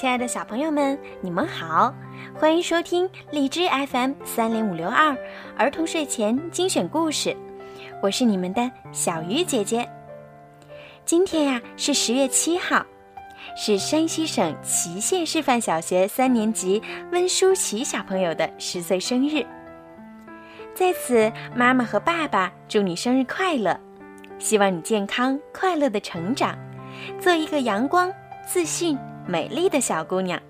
亲爱的小朋友们，你们好，欢迎收听荔枝 FM 三零五六二儿童睡前精选故事，我是你们的小鱼姐姐。今天呀是十月七号，是山西省祁县示范小学三年级温舒淇小朋友的十岁生日。在此，妈妈和爸爸祝你生日快乐，希望你健康快乐的成长，做一个阳光、自信、美丽的小姑娘。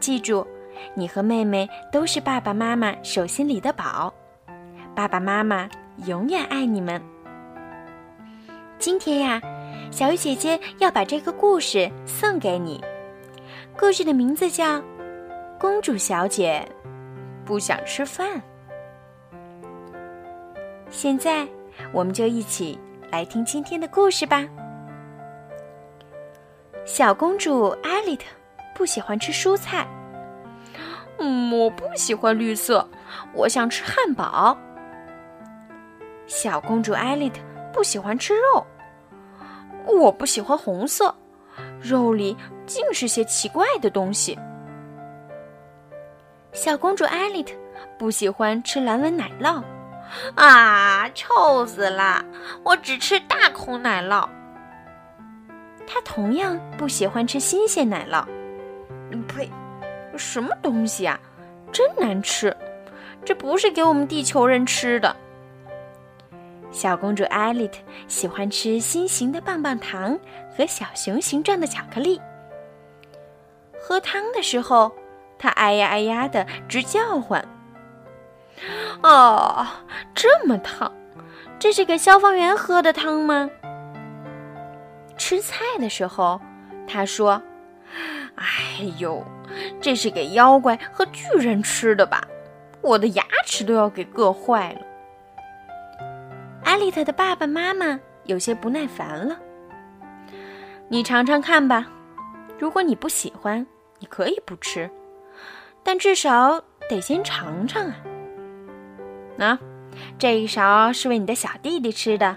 记住，你和妹妹都是爸爸妈妈手心里的宝，爸爸妈妈永远爱你们。今天呀，小鱼姐姐要把这个故事送给你。故事的名字叫《公主小姐不想吃饭》。现在，我们就一起来听今天的故事吧。小公主艾丽特不喜欢吃蔬菜。嗯，我不喜欢绿色，我想吃汉堡。小公主艾丽特不喜欢吃肉。我不喜欢红色，肉里尽是些奇怪的东西。小公主艾丽特不喜欢吃蓝纹奶酪，啊，臭死了！我只吃大口奶酪。他同样不喜欢吃新鲜奶酪。呸！什么东西啊，真难吃！这不是给我们地球人吃的。小公主艾丽特喜欢吃心形的棒棒糖和小熊形状的巧克力。喝汤的时候，她哎呀哎呀的直叫唤。哦，这么烫，这是给消防员喝的汤吗？吃菜的时候，他说：“哎呦，这是给妖怪和巨人吃的吧？我的牙齿都要给硌坏了。”艾丽特的爸爸妈妈有些不耐烦了。你尝尝看吧，如果你不喜欢，你可以不吃，但至少得先尝尝啊。那这一勺是为你的小弟弟吃的，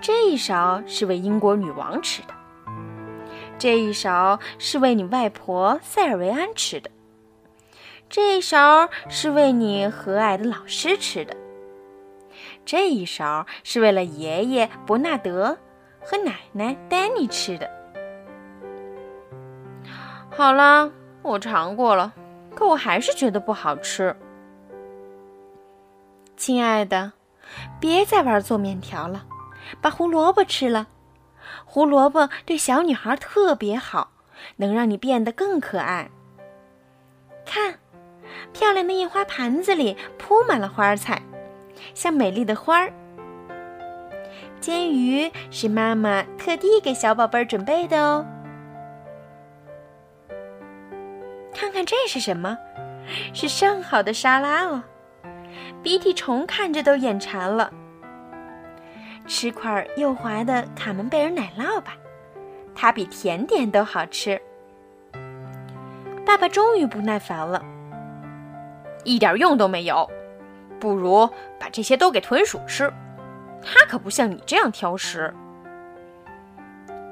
这一勺是为英国女王吃的，这一勺是为你外婆塞尔维安吃的，这一勺是为你和蔼的老师吃的。这一勺是为了爷爷伯纳德和奶奶丹尼吃的。好了，我尝过了，可我还是觉得不好吃。亲爱的，别再玩做面条了，把胡萝卜吃了。胡萝卜对小女孩特别好，能让你变得更可爱。看，漂亮的印花盘子里铺满了花菜。像美丽的花儿，煎鱼是妈妈特地给小宝贝儿准备的哦。看看这是什么？是上好的沙拉哦。鼻涕虫看着都眼馋了。吃块又滑的卡门贝尔奶酪吧，它比甜点都好吃。爸爸终于不耐烦了，一点用都没有。不如把这些都给豚鼠吃，它可不像你这样挑食。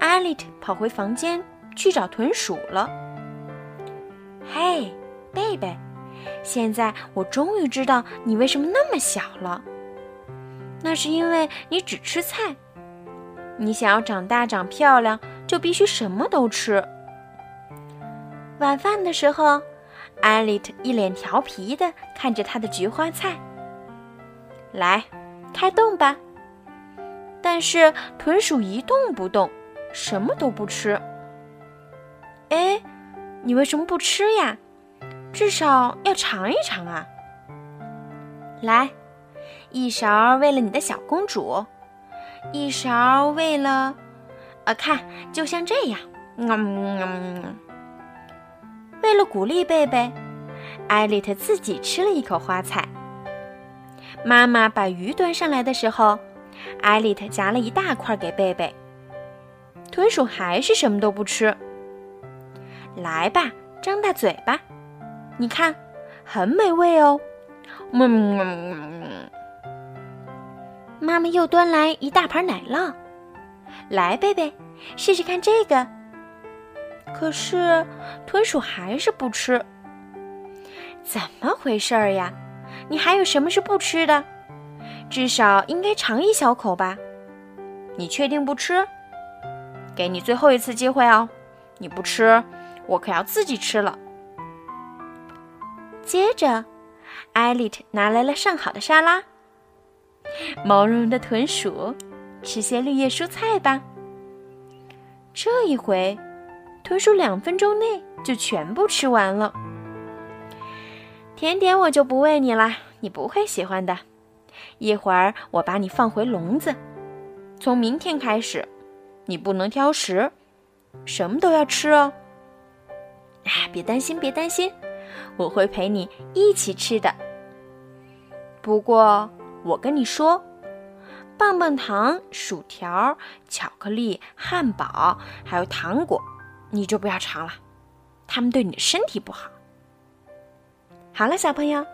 艾丽特跑回房间去找豚鼠了。嘿，贝贝，现在我终于知道你为什么那么小了。那是因为你只吃菜。你想要长大长漂亮，就必须什么都吃。晚饭的时候，艾丽特一脸调皮的看着她的菊花菜。来，开动吧！但是豚鼠一动不动，什么都不吃。哎，你为什么不吃呀？至少要尝一尝啊！来，一勺为了你的小公主，一勺为了……啊，看，就像这样。嗯，为了鼓励贝贝，艾丽特自己吃了一口花菜。妈妈把鱼端上来的时候，艾丽特夹了一大块给贝贝。豚鼠还是什么都不吃。来吧，张大嘴巴，你看，很美味哦。嗯，妈妈又端来一大盘奶酪。来，贝贝，试试看这个。可是豚鼠还是不吃。怎么回事儿呀？你还有什么是不吃的？至少应该尝一小口吧。你确定不吃？给你最后一次机会哦！你不吃，我可要自己吃了。接着，艾丽特拿来了上好的沙拉。毛茸茸的豚鼠，吃些绿叶蔬菜吧。这一回，豚鼠两分钟内就全部吃完了。甜点我就不喂你了，你不会喜欢的。一会儿我把你放回笼子。从明天开始，你不能挑食，什么都要吃哦。哎，别担心，别担心，我会陪你一起吃的。不过我跟你说，棒棒糖、薯条、巧克力、汉堡还有糖果，你就不要尝了，它们对你的身体不好。好了，小朋友，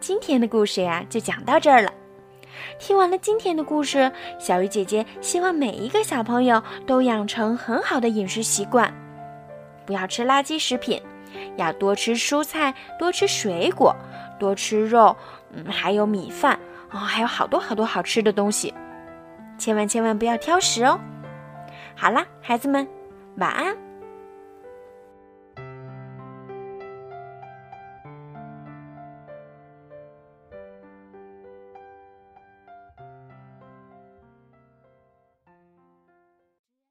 今天的故事呀就讲到这儿了。听完了今天的故事，小鱼姐姐希望每一个小朋友都养成很好的饮食习惯，不要吃垃圾食品，要多吃蔬菜，多吃水果，多吃肉，嗯，还有米饭哦，还有好多好多好吃的东西，千万千万不要挑食哦。好啦，孩子们，晚安。